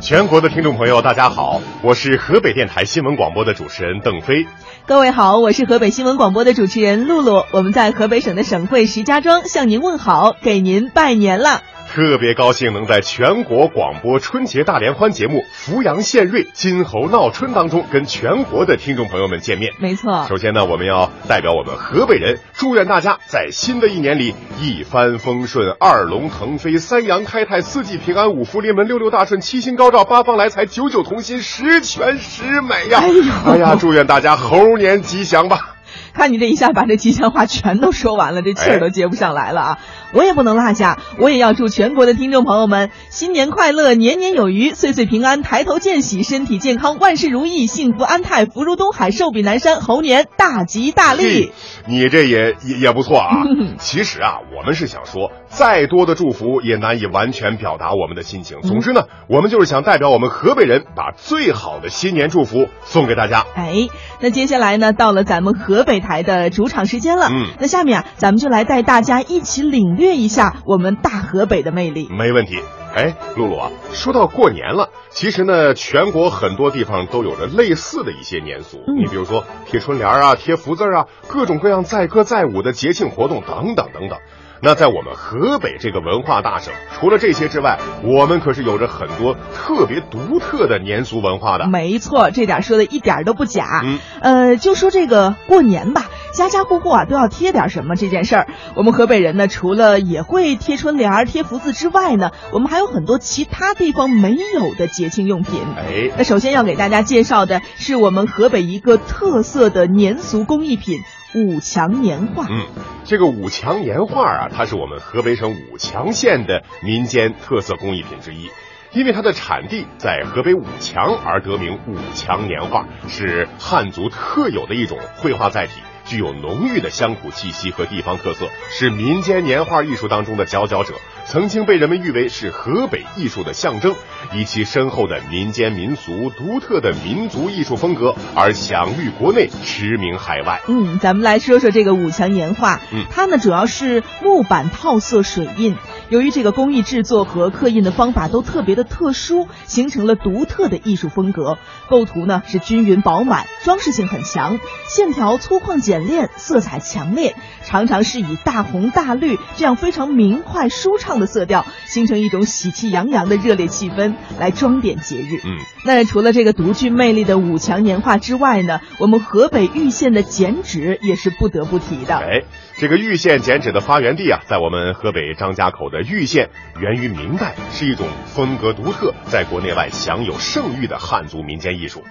全国的听众朋友，大家好，我是河北电台新闻广播的主持人邓飞。各位好，我是河北新闻广播的主持人露露。我们在河北省的省会石家庄向您问好，给您拜年了。特别高兴能在全国广播春节大联欢节目《扶阳献瑞，金猴闹春》当中跟全国的听众朋友们见面。没错，首先呢，我们要代表我们河北人，祝愿大家在新的一年里一帆风顺、二龙腾飞、三阳开泰、四季平安、五福临门、六六大顺、七星高照、八方来财、九九同心、十全十美呀！哎呦，哎呀，祝愿大家猴年吉祥吧！看你这一下把这吉祥话全都说完了，这气儿都接不上来了啊！我也不能落下，我也要祝全国的听众朋友们新年快乐，年年有余，岁岁平安，抬头见喜，身体健康，万事如意，幸福安泰，福如东海，寿比南山，猴年大吉大利。你这也也也不错啊！其实啊，我们是想说，再多的祝福也难以完全表达我们的心情。总之呢，我们就是想代表我们河北人，把最好的新年祝福送给大家。哎，那接下来呢，到了咱们河北台的主场时间了。嗯，那下面啊，咱们就来带大家一起领略一下我们大河北的魅力。没问题。哎，露露啊，说到过年了，其实呢，全国很多地方都有着类似的一些年俗。嗯你比如说贴春联啊、贴福字啊，各种各样载歌载舞的节庆活动等等等等。那在我们河北这个文化大省，除了这些之外，我们可是有着很多特别独特的年俗文化的。没错，这点说的一点都不假。嗯，呃，就说这个过年吧，家家户户啊都要贴点什么这件事儿。我们河北人呢，除了也会贴春联儿、贴福字之外呢，我们还有很多其他地方没有的节庆用品。哎，那首先要给大家介绍的是我们河北一个特色的年俗工艺品——五强年画。嗯，这个五强年画啊，它是我们河北省武强县的民间特色工艺品之一。因为它的产地在河北武强而得名武强年画，是汉族特有的一种绘画载体，具有浓郁的乡土气息和地方特色，是民间年画艺术当中的佼佼者，曾经被人们誉为是河北艺术的象征，以其深厚的民间民俗、独特的民族艺术风格而享誉国内，驰名海外。嗯，咱们来说说这个五强年画。嗯它呢主要是木板套色水印，由于这个工艺制作和刻印的方法都特别的特殊，形成了独特的艺术风格。构图呢是均匀饱满，装饰性很强，线条粗犷简练，色彩强烈，常常是以大红大绿这样非常明快舒畅的色调，形成一种喜气洋洋的热烈气氛，来装点节日。嗯。那除了这个独具魅力的五强年画之外呢，我们河北玉县的剪纸也是不得不提的。哎，这个玉县剪纸的发源地啊，在我们河北张家口的玉县，源于明代，是一种风格独特，在国内外享有盛誉的汉族民间艺术。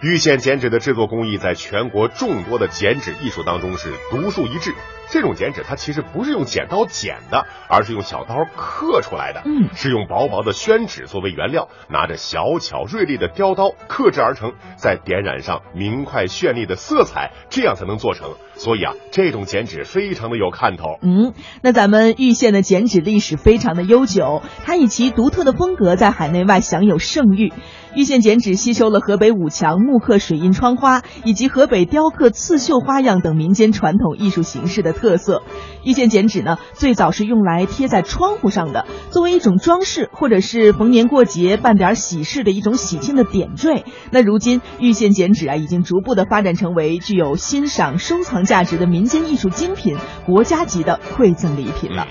玉县剪纸的制作工艺在全国众多的剪纸艺术当中是独树一帜。这种剪纸它其实不是用剪刀剪的，而是用小刀刻出来的。嗯是用薄薄的宣纸作为原料，拿着小巧锐利的雕刀刻制而成，再点染上明快绚丽的色彩，这样才能做成。所以啊，这种剪纸非常的有看头。嗯，那咱们玉县的剪纸历史非常的悠久，它以其独特的风格在海内外享有盛誉。玉县剪纸吸收了河北武强木刻水印窗花以及河北雕刻刺绣花样等民间传统艺术形式的特色。玉县剪纸呢，最早是用来贴在窗户上的，作为一种装饰，或者是逢年过节办点喜事的一种喜庆的点缀。那如今玉县剪纸啊，已经逐步的发展成为具有欣赏收藏价值的民间艺术精品，国家级的馈赠礼品了。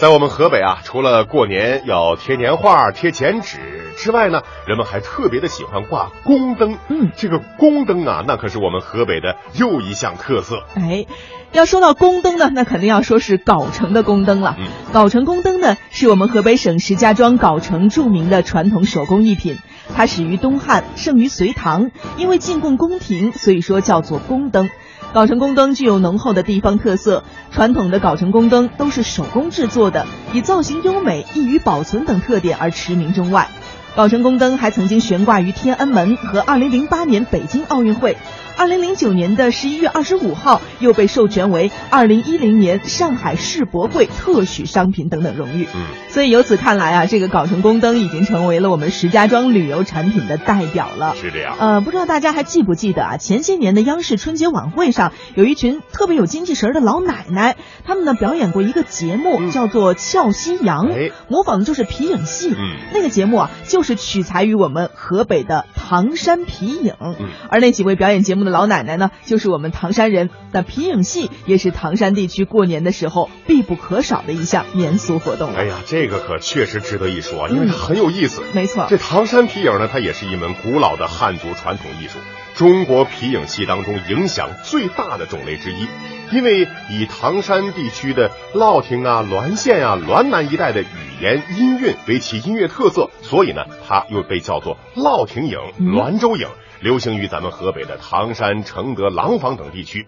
在我们河北啊，除了过年要贴年画、贴剪纸之外呢，人们还特别的喜欢挂宫灯。嗯，这个宫灯啊，那可是我们河北的又一项特色。哎，要说到宫灯呢，那肯定要说是藁城的宫灯了。嗯藁城宫灯呢，是我们河北省石家庄藁城著名的传统手工艺品，它始于东汉，盛于隋唐，因为进贡宫廷，所以说叫做宫灯。藁城宫灯具有浓厚的地方特色，传统的藁城宫灯都是手工制作的，以造型优美、易于保存等特点而驰名中外。藁城宫灯还曾经悬挂于天安门和2008年北京奥运会，2009年的11月25号又被授权为2010年上海世博会特许商品等等荣誉。嗯，所以由此看来啊，这个藁城宫灯已经成为了我们石家庄旅游产品的代表了。是这样。呃，不知道大家还记不记得啊？前些年的央视春节晚会上，有一群特别有精气神儿的老奶奶，他们呢表演过一个节目，嗯叫做《俏夕阳》，哎模仿的就是皮影戏。嗯那个节目啊，就就是取材于我们河北的唐山皮影。嗯而那几位表演节目的老奶奶呢，就是我们唐山人。那皮影戏也是唐山地区过年的时候必不可少的一项民俗活动。哎呀，这个可确实值得一说啊，因为它很有意思。没错，这唐山皮影呢，它也是一门古老的汉族传统艺术，中国皮影戏当中影响最大的种类之一。因为以唐山地区的乐亭啊、滦县啊、滦南一带的语言音韵为其音乐特色，所以呢，它又被叫做乐亭影、滦州影，流行于咱们河北的唐山、承德、廊坊等地区。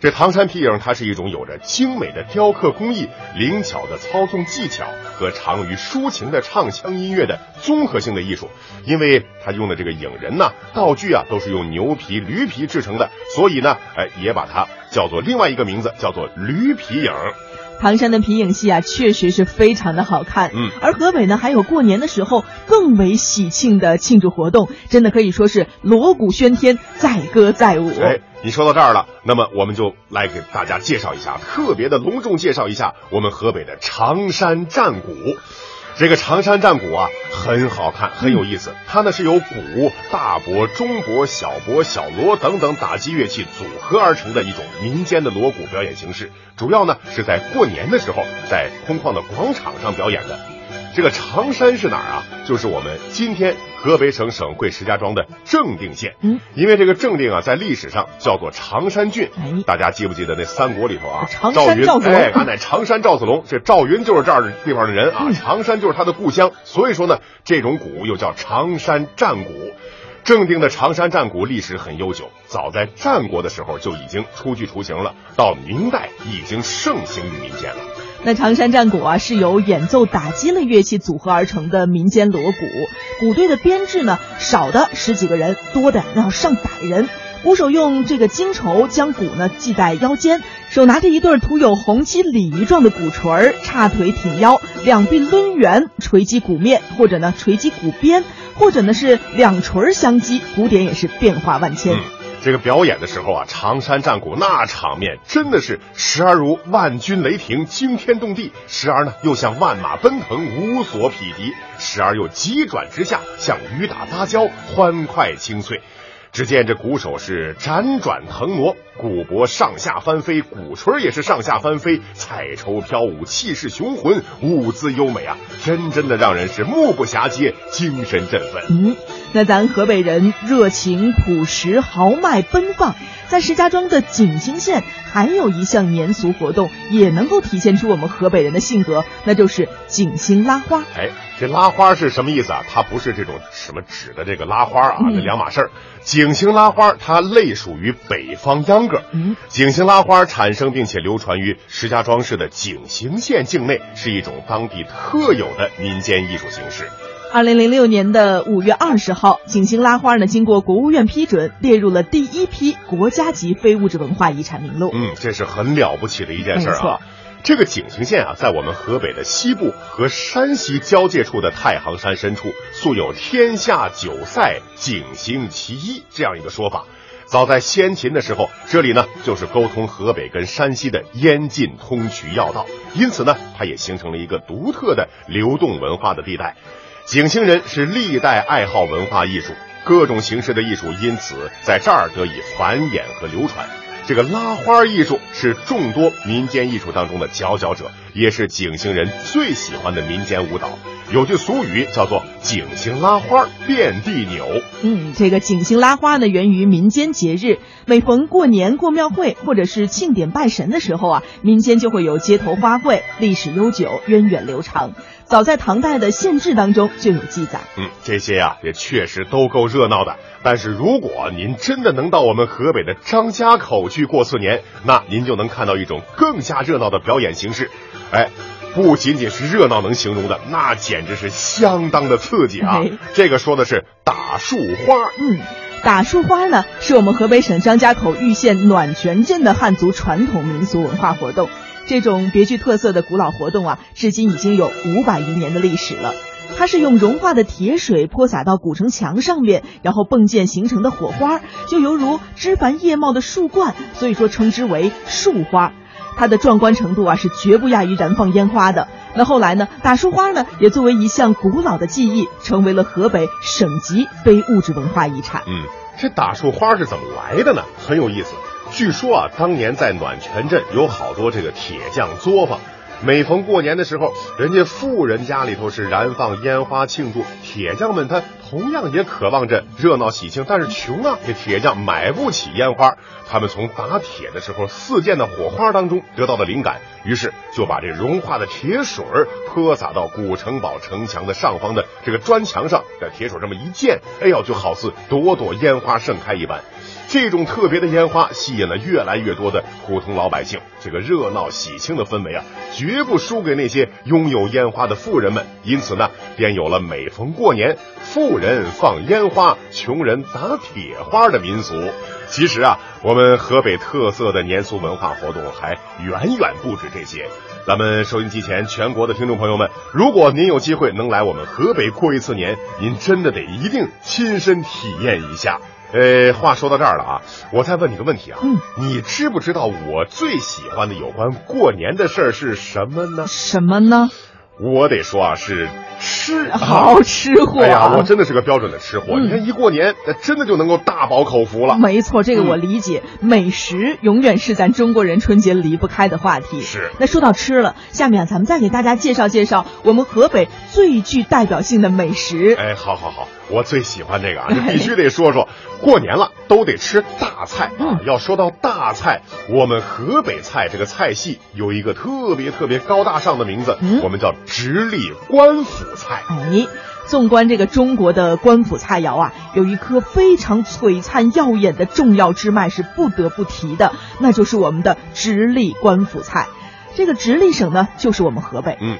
这唐山皮影，它是一种有着精美的雕刻工艺、灵巧的操纵技巧和长于抒情的唱腔音乐的综合性的艺术。因为它用的这个影人呐、道具啊，都是用牛皮、驴皮制成的，所以呢，哎，也把它叫做另外一个名字，叫做驴皮影。唐山的皮影戏啊，确实是非常的好看。嗯，而河北呢，还有过年的时候更为喜庆的庆祝活动，真的可以说是锣鼓喧天，载歌载舞。哎，你说到这儿了，那么我们就来给大家介绍一下，特别的隆重介绍一下我们河北的常山战鼓。这个长山战鼓啊，很好看，很有意思。它呢是由鼓、大钹、中钹、小钹、小锣等等打击乐器组合而成的一种民间的锣鼓表演形式。主要呢是在过年的时候，在空旷的广场上表演的。这个常山是哪儿啊？就是我们今天河北省省会石家庄的正定县。嗯，因为这个正定啊，在历史上叫做常山郡。哎大家记不记得那三国里头啊？长赵云山赵子龙哎，俺乃常山赵子龙。这赵云就是这儿地方的人啊，嗯长山就是他的故乡。所以说呢，这种鼓又叫常山战鼓。正定的常山战鼓历史很悠久，早在战国的时候就已经初具雏形了，到明代已经盛行于民间了。那常山战鼓啊，是由演奏打击类乐器组合而成的民间锣鼓。鼓队的编制呢，少的十几个人，多的要上百人。鼓手用这个金绸将鼓呢系在腰间，手拿着一对涂有红漆鲤鱼状的鼓槌儿，叉腿挺腰，两臂抡圆，锤击鼓面，或者呢锤击鼓边，或者呢是两锤相击，鼓点也是变化万千。嗯，这个表演的时候啊，常山战鼓那场面真的是时而如万军雷霆，惊天动地；时而呢又像万马奔腾，无所匹敌；时而又急转直下，像雨打芭蕉，欢快清脆。只见这鼓手是辗转腾挪，鼓脖上下翻飞，鼓槌也是上下翻飞，彩绸飘舞，气势雄浑，舞姿优美啊，真真的让人是目不暇接，精神振奋。嗯，那咱河北人热情、朴实、豪迈、奔放，在石家庄的景兴县还有一项年俗活动，也能够体现出我们河北人的性格，那就是景兴拉花。哎，这拉花是什么意思啊？它不是这种什么纸的这个拉花啊，嗯这两码事儿。景兴拉花它类属于北方秧歌。嗯，景兴拉花产生并且流传于石家庄市的井陉县境内，是一种当地特有的民间艺术形式。二零零六年的五月二十号，景兴拉花呢，经过国务院批准，列入了第一批国家级非物质文化遗产名录。嗯，这是很了不起的一件事儿啊没错。这个景兴县啊，在我们河北的西部和山西交界处的太行山深处，素有“天下九塞，景兴其一”这样一个说法。早在先秦的时候，这里呢就是沟通河北跟山西的燕晋通衢要道，因此呢，它也形成了一个独特的流动文化的地带。景兴人是历代爱好文化艺术，各种形式的艺术因此在这儿得以繁衍和流传。这个拉花艺术是众多民间艺术当中的佼佼者，也是景星人最喜欢的民间舞蹈。有句俗语叫做“景星拉花遍地扭”。嗯，这个景星拉花呢，源于民间节日，每逢过年、过庙会或者是庆典拜神的时候啊，民间就会有街头花卉，历史悠久，源远流长。早在唐代的县志当中就有记载。嗯，这些呀、也确实都够热闹的。但是如果您真的能到我们河北的张家口去过次年，那您就能看到一种更加热闹的表演形式。哎，不仅仅是热闹能形容的，那简直是相当的刺激啊哎！这个说的是打树花。嗯，打树花呢，是我们河北省张家口玉县暖泉镇的汉族传统民俗文化活动。这种别具特色的古老活动啊，至今已经有五百余年的历史了。它是用融化的铁水泼洒到古城墙上面，然后迸溅形成的火花，就犹如枝繁叶茂的树冠，所以说称之为树花。它的壮观程度啊是绝不亚于燃放烟花的。那后来呢，打树花呢也作为一项古老的技艺，成为了河北省级非物质文化遗产。嗯，这打树花是怎么来的呢？很有意思。据说啊，当年在暖泉镇有好多这个铁匠作坊。每逢过年的时候，人家富人家里头是燃放烟花庆祝，铁匠们他同样也渴望着热闹喜庆，但是穷啊，这铁匠买不起烟花。他们从打铁的时候四溅的火花当中得到的灵感，于是就把这融化的铁水泼洒到古城堡城墙的上方的这个砖墙上，这铁水这么一溅，哎呦，就好似朵朵烟花盛开一般。这种特别的烟花吸引了越来越多的普通老百姓，这个热闹喜庆的氛围啊，绝不输给那些拥有烟花的富人们。因此呢，便有了每逢过年，富人放烟花，穷人打铁花的民俗。其实啊，我们河北特色的年俗文化活动还远远不止这些。咱们收音机前全国的听众朋友们，如果您有机会能来我们河北过一次年，您真的得一定亲身体验一下。呃，话说到这儿了啊，我再问你个问题啊，嗯，你知不知道我最喜欢的有关过年的事儿是什么呢？什么呢？我得说啊，是吃，好吃货。哎呀，我真的是个标准的吃货。你看一过年，那真的就能够大饱口福了。没错，这个我理解。美食永远是咱中国人春节离不开的话题。是。那说到吃了，下面啊，咱们再给大家介绍介绍我们河北最具代表性的美食。哎，好好好，我最喜欢这个啊，这必须得说说。过年了，都得吃大菜啊！要说到大菜，我们河北菜这个菜系有一个特别特别高大上的名字，我们叫直隶官府菜。哎，纵观这个中国的官府菜肴啊，有一颗非常璀璨耀眼的重要支脉是不得不提的，那就是我们的直隶官府菜。这个直隶省呢，就是我们河北。嗯。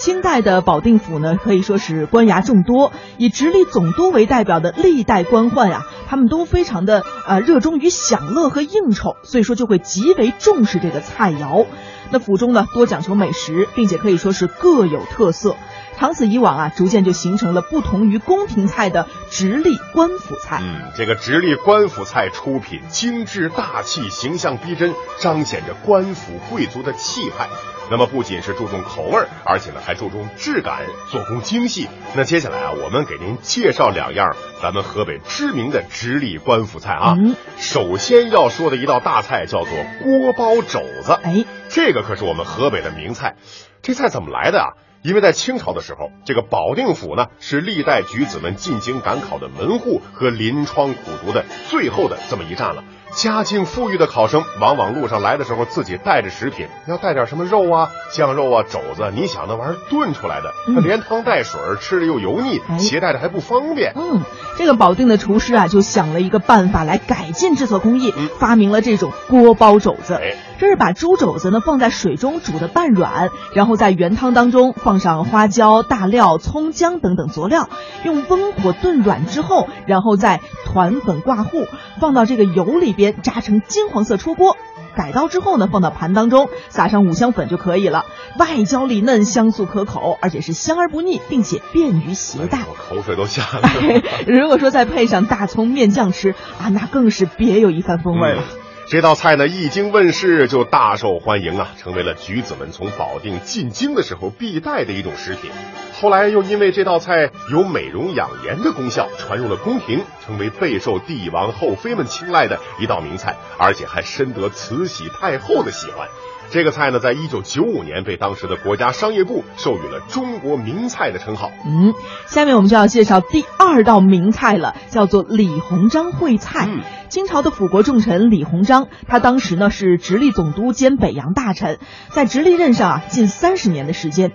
清代的保定府呢，可以说是官衙众多，以直隶总督为代表的历代官宦呀，他们都非常的呃热衷于享乐和应酬，所以说就会极为重视这个菜肴。那府中呢，多讲求美食，并且可以说是各有特色。长此以往啊，逐渐就形成了不同于宫廷菜的直隶官府菜。嗯，这个直隶官府菜出品精致大气，形象逼真，彰显着官府贵族的气派。那么不仅是注重口味，而且呢还注重质感，做工精细。那接下来啊，我们给您介绍两样咱们河北知名的直隶官府菜啊。嗯，首先要说的一道大菜叫做锅包肘子。哎，这个可是我们河北的名菜。这菜怎么来的啊？因为在清朝的时候，这个保定府呢是历代举子们进京赶考的门户和临窗苦读的最后的这么一站了。家境富裕的考生，往往路上来的时候自己带着食品，要带点什么肉啊、酱肉啊、肘子。你想那玩意儿炖出来的，它连汤带水，吃着又油腻，携带着还不方便。嗯，这个保定的厨师啊，就想了一个办法来改进制作工艺，发明了这种锅包肘子。这是把猪肘子呢放在水中煮的半软，然后在原汤当中放上花椒、大料、葱姜等等佐料，用温火炖软之后，然后再团粉挂糊，放到这个油里边炸成金黄色出锅。改刀之后呢，放到盘当中，撒上五香粉就可以了。外焦里嫩，香酥可口，而且是香而不腻，并且便于携带。我口水都下来了。如果说再配上大葱面酱吃啊，那更是别有一番风味了。这道菜呢，一经问世就大受欢迎啊，成为了举子们从保定进京的时候必带的一种食品。后来又因为这道菜有美容养颜的功效，传入了宫廷，成为备受帝王后妃们青睐的一道名菜，而且还深得慈禧太后的喜欢。这个菜呢，在一九九五年被当时的国家商业部授予了中国名菜的称号。嗯，下面我们就要介绍第二道名菜了，叫做李鸿章烩菜。嗯，清朝的辅国重臣李鸿章，他当时呢是直隶总督兼北洋大臣，在直隶任上啊近三十年的时间。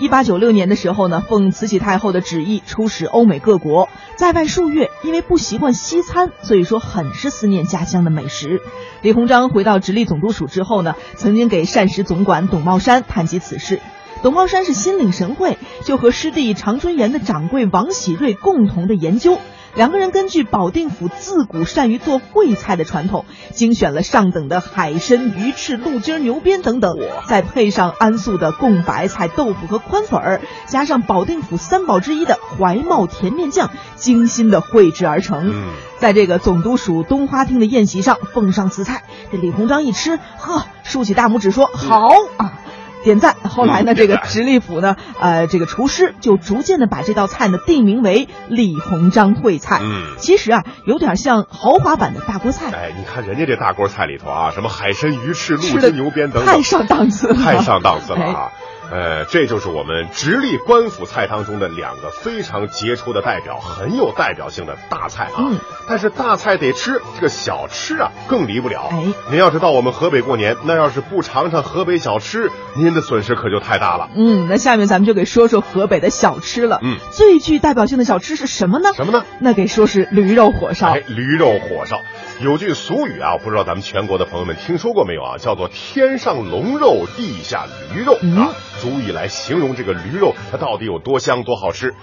一八九六年的时候呢，奉慈禧太后的旨意出使欧美各国，在外数月，因为不习惯西餐，所以说很是思念家乡的美食。李鸿章回到直隶总督署之后呢，曾经给膳食总管董茂山谈及此事，董茂山是心领神会，就和师弟长春园的掌柜王喜瑞共同的研究。两个人根据保定府自古善于做烩菜的传统，精选了上等的海参、鱼翅、鹿筋、牛鞭等等，再配上安素的贡白菜、豆腐和宽粉儿，加上保定府三宝之一的怀茂甜面酱，精心的绘制而成。在这个总督署东花厅的宴席上奉上此菜，这李鸿章一吃，呵。竖起大拇指说好啊。点赞。后来呢，这个直隶府呢，呃，这个厨师就逐渐的把这道菜呢定名为李鸿章烩菜。嗯，其实啊，有点像豪华版的大锅菜。哎，你看人家这大锅菜里头啊，什么海参、鱼翅、鹿筋、牛鞭等等，太上档次了，太上档次了哎啊！呃，这就是我们直隶官府菜当中的两个非常杰出的代表，很有代表性的大菜啊。嗯但是大菜得吃，这个小吃啊更离不了。哎您要是到我们河北过年，那要是不尝尝河北小吃，您的损失可就太大了。嗯，那下面咱们就给说说河北的小吃了。嗯，最具代表性的小吃是什么呢？什么呢？那给说是驴肉火烧。哎，驴肉火烧。有句俗语啊，不知道咱们全国的朋友们听说过没有啊？叫做“天上龙肉，地下驴肉”嗯啊，足以来形容这个驴肉它到底有多香多好吃。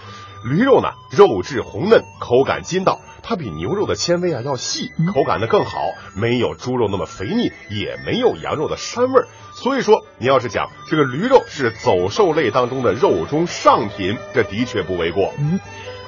驴肉呢，肉质红嫩，口感筋道，它比牛肉的纤维啊要细，口感呢更好，没有猪肉那么肥腻，也没有羊肉的膻味儿。所以说，你要是讲这个驴肉是走兽类当中的肉中上品，这的确不为过。嗯，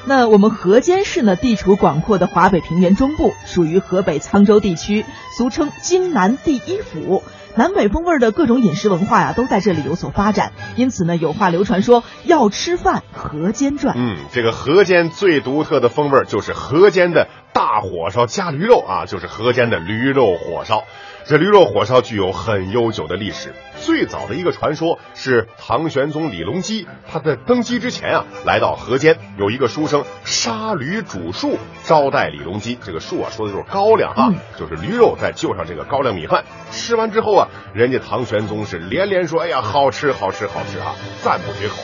那我们河间市呢，地处广阔的华北平原中部，属于河北沧州地区，俗称京南第一府。南北风味的各种饮食文化呀、都在这里有所发展。因此呢，有话流传说要吃饭河间转。嗯，这个河间最独特的风味就是河间的大火烧加驴肉啊，就是河间的驴肉火烧。这驴肉火烧具有很悠久的历史，最早的一个传说是唐玄宗李隆基，他在登基之前啊，来到河间，有一个书生杀驴煮树招待李隆基。这个树啊，说的就是高粱啊，嗯就是驴肉，再就上这个高粱米饭。吃完之后啊，人家唐玄宗是连连说：“哎呀，好吃，好吃，好吃啊！”赞不绝口。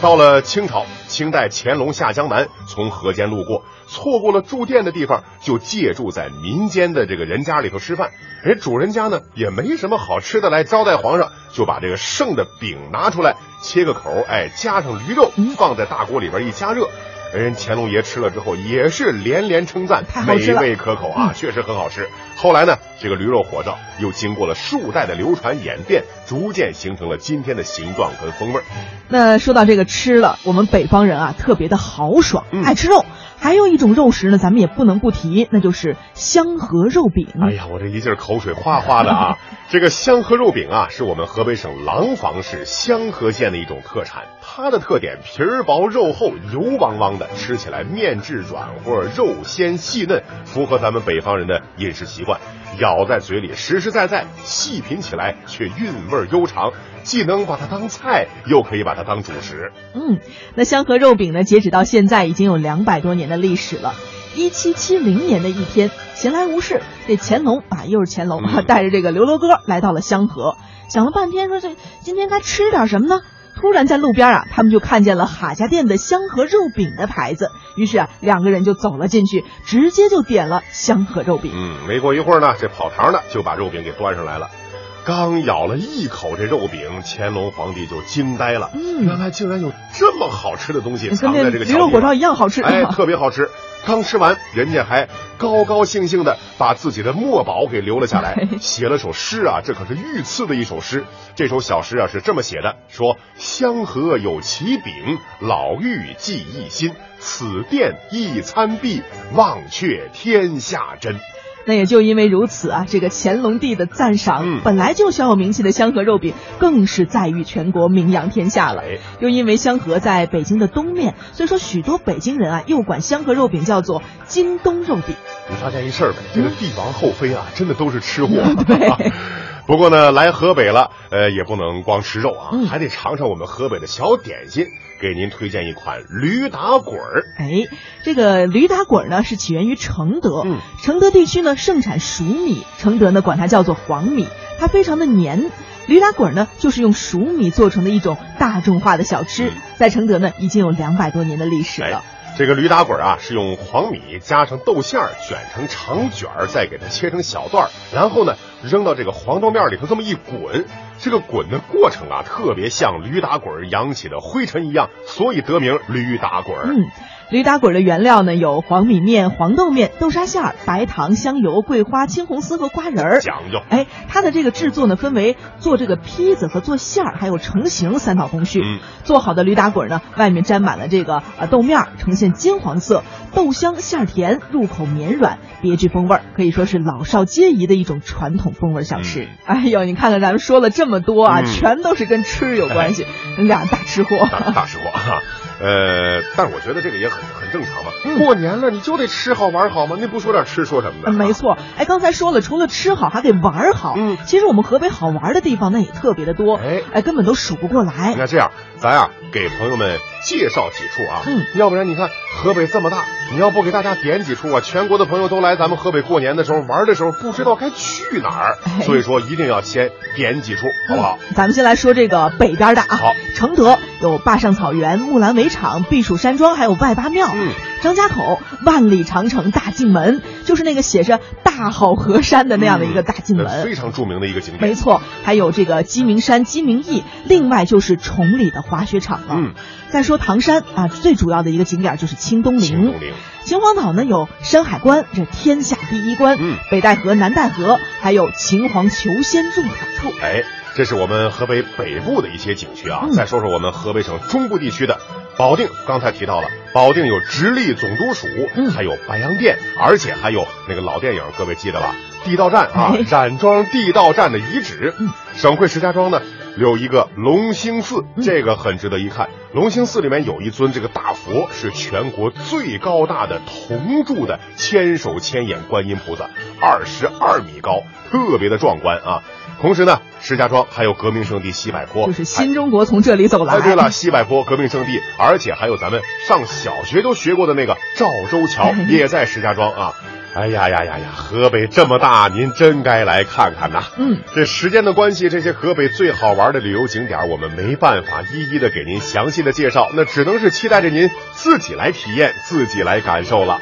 到了清朝，清代乾隆下江南，从河间路过，错过了住店的地方，就借住在民间的这个人家里头吃饭。人主人家呢也没什么好吃的来招待皇上，就把这个剩的饼拿出来，切个口，哎，加上驴肉，放在大锅里边一加热。人乾隆爷吃了之后也是连连称赞，美太好吃了味可口啊，确实很好吃。后来呢，这个驴肉火烧又经过了数代的流传演变，逐渐形成了今天的形状跟风味儿。那说到这个吃了，我们北方人啊特别的豪爽，嗯爱吃肉。还有一种肉食呢，咱们也不能不提，那就是香河肉饼。哎呀，我这一劲儿口水哗哗的啊！这个香河肉饼啊，是我们河北省廊坊市香河县的一种特产。它的特点皮儿薄肉厚，油汪汪的，吃起来面质软和，肉鲜细嫩，符合咱们北方人的饮食习惯。咬在嘴里实实在在，细品起来却韵味悠长，既能把它当菜，又可以把它当主食。嗯，那香河肉饼呢，截止到现在已经有两百多年的历史了。一七七零年的一天，闲来无事，这乾隆啊，又是乾隆啊，嗯带着这个刘罗锅来到了香河，想了半天，说这今天该吃点什么呢？突然在路边啊，他们就看见了哈家店的香河肉饼的牌子，于是啊，两个人就走了进去，直接就点了香河肉饼。嗯，没过一会儿呢，这跑堂的就把肉饼给端上来了。刚咬了一口这肉饼，乾隆皇帝就惊呆了。嗯原来竟然有这么好吃的东西跟藏在这这个驴肉火烧一样好吃。哎，特别好吃。刚吃完，人家还高高兴兴的把自己的墨宝给留了下来，写了首诗啊，这可是御赐的一首诗。这首小诗啊是这么写的：说香河有奇饼，老妪记忆心。此殿一餐毕，忘却天下真。那也就因为如此啊，这个乾隆帝的赞赏，嗯本来就小有名气的香河肉饼，更是载誉全国，名扬天下了。哎又因为香河在北京的东面，所以说许多北京人啊，又管香河肉饼叫做京东肉饼。你发现一事儿没？这个帝王后妃啊，真的都是吃货。对。不过呢，来河北了，呃，也不能光吃肉啊，嗯还得尝尝我们河北的小点心。给您推荐一款驴打滚儿。哎，这个驴打滚儿呢是起源于承德，嗯承德地区呢盛产熟米，承德呢管它叫做黄米，它非常的黏。驴打滚儿呢就是用熟米做成的一种大众化的小吃，嗯在承德呢已经有两百多年的历史了。哎这个驴打滚儿啊，是用黄米加上豆馅儿卷成长卷儿，再给它切成小段儿，然后呢扔到这个黄豆面里头这么一滚。这个滚的过程啊，特别像驴打滚扬起的灰尘一样，所以得名驴打滚。嗯，驴打滚的原料呢有黄米面、黄豆面、豆沙馅儿、白糖、香油、桂花、青红丝和瓜仁儿。讲究。哎，它的这个制作呢分为做这个坯子和做馅儿，还有成型三道工序。嗯，做好的驴打滚呢，外面沾满了这个呃豆面，呈现金黄色，豆香馅儿甜，入口绵软，别具风味儿，可以说是老少皆宜的一种传统风味小吃。哎呦，你看看咱们说了这么多啊，嗯全都是跟吃有关系，俩大吃货。大大吃货哈。呃，但是我觉得这个也很很正常嘛。嗯过年了，你就得吃好玩好嘛，那不说点吃说什么呢？嗯没错，哎，刚才说了，除了吃好，还得玩好。嗯其实我们河北好玩的地方那也特别的多，哎哎，根本都数不过来。那这样，咱呀给朋友们介绍几处啊，嗯，要不然你看河北这么大，你要不给大家点几处啊，全国的朋友都来咱们河北过年的时候玩的时候，不知道该去哪儿，哎所以说一定要先点几处，好不好？嗯咱们先来说这个北边的啊，好承德有坝上草原、木兰围场、避暑山庄，还有外八庙。嗯，张家口万里长城大进门，就是那个写着“大好河山”的那样的一个大进门。嗯非常著名的一个景点。没错，还有这个鸡鸣山、鸡鸣驿，另外就是崇礼的滑雪场了。嗯，再说唐山啊，最主要的一个景点就是清东陵。秦东陵，秦皇岛呢有山海关，这天下第一关；嗯北戴河、南戴河，还有秦皇求仙种草处。哎，这是我们河北北部的一些景区啊。嗯再说说我们河北省中部地区的保定，刚才提到了，保定有直隶总督署，嗯还有白洋淀，而且还有那个老电影，各位记得吧？地道战啊哎，冉庄地道战的遗址。嗯省会石家庄呢有一个龙兴寺，嗯这个很值得一看。龙兴寺里面有一尊这个大佛，是全国最高大的铜铸的千手千眼观音菩萨，二十二米高，特别的壮观啊。同时呢，石家庄还有革命圣地西柏坡，就是新中国从这里走来。哎，对了，西柏坡革命圣地，而且还有咱们上小学都学过的那个赵州桥哎，也在石家庄啊。哎呀呀呀呀，河北这么大，您真该来看看呐。嗯，这时间的关系，这些河北最好玩的旅游景点，我们没办法一一的给您详细的介绍，那只能是期待着您自己来体验，自己来感受了。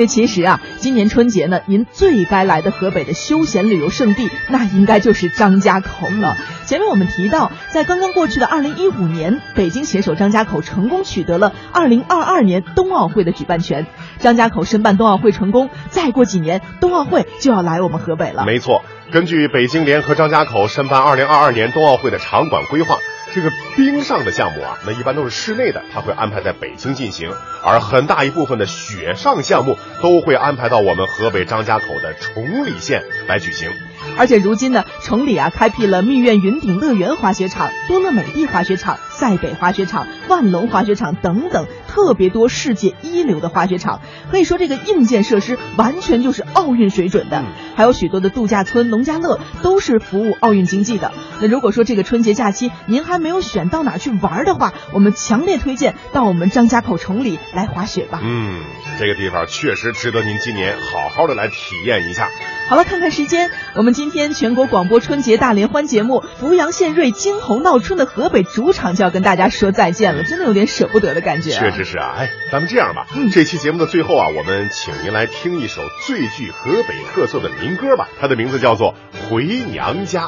这其实啊，今年春节呢，您最该来的河北的休闲旅游胜地，那应该就是张家口了。前面我们提到，在刚刚过去的二零一五年，北京携手张家口成功取得了二零二二年冬奥会的举办权。张家口申办冬奥会成功，再过几年冬奥会就要来我们河北了。没错，根据北京联合张家口申办2022年冬奥会的场馆规划，这个冰上的项目啊，那一般都是室内的，它会安排在北京进行，而很大一部分的雪上项目都会安排到我们河北张家口的崇礼县来举行。而且如今呢，崇礼啊开辟了蜜苑云顶乐园滑雪场、多乐美地滑雪场、塞北滑雪场、万隆滑雪场等等，特别多世界一流的滑雪场。可以说，这个硬件设施完全就是奥运水准的嗯。还有许多的度假村、农家乐都是服务奥运经济的。那如果说这个春节假期您还没有选到哪儿去玩的话，我们强烈推荐到我们张家口崇礼来滑雪吧。嗯，这个地方确实值得您今年好好的来体验一下。好了，看看时间，我们今天全国广播春节大联欢节目扶阳县瑞金猴闹春的河北主场就要跟大家说再见了，真的有点舍不得的感觉、啊。确实是啊，哎，咱们这样吧，嗯这期节目的最后啊，我们请您来听一首最具河北特色的民歌吧，它的名字叫做《回娘家》。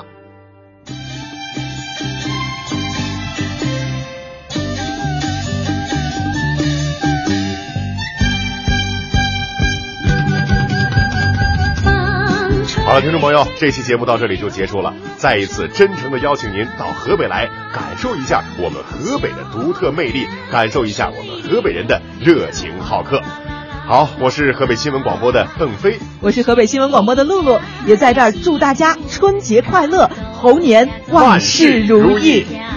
好了，听众朋友，这期节目到这里就结束了。再一次真诚的邀请您到河北来，感受一下我们河北的独特魅力，感受一下我们河北人的热情好客。好，我是河北新闻广播的邓飞，我是河北新闻广播的露露，也在这儿祝大家春节快乐，猴年万事如意。家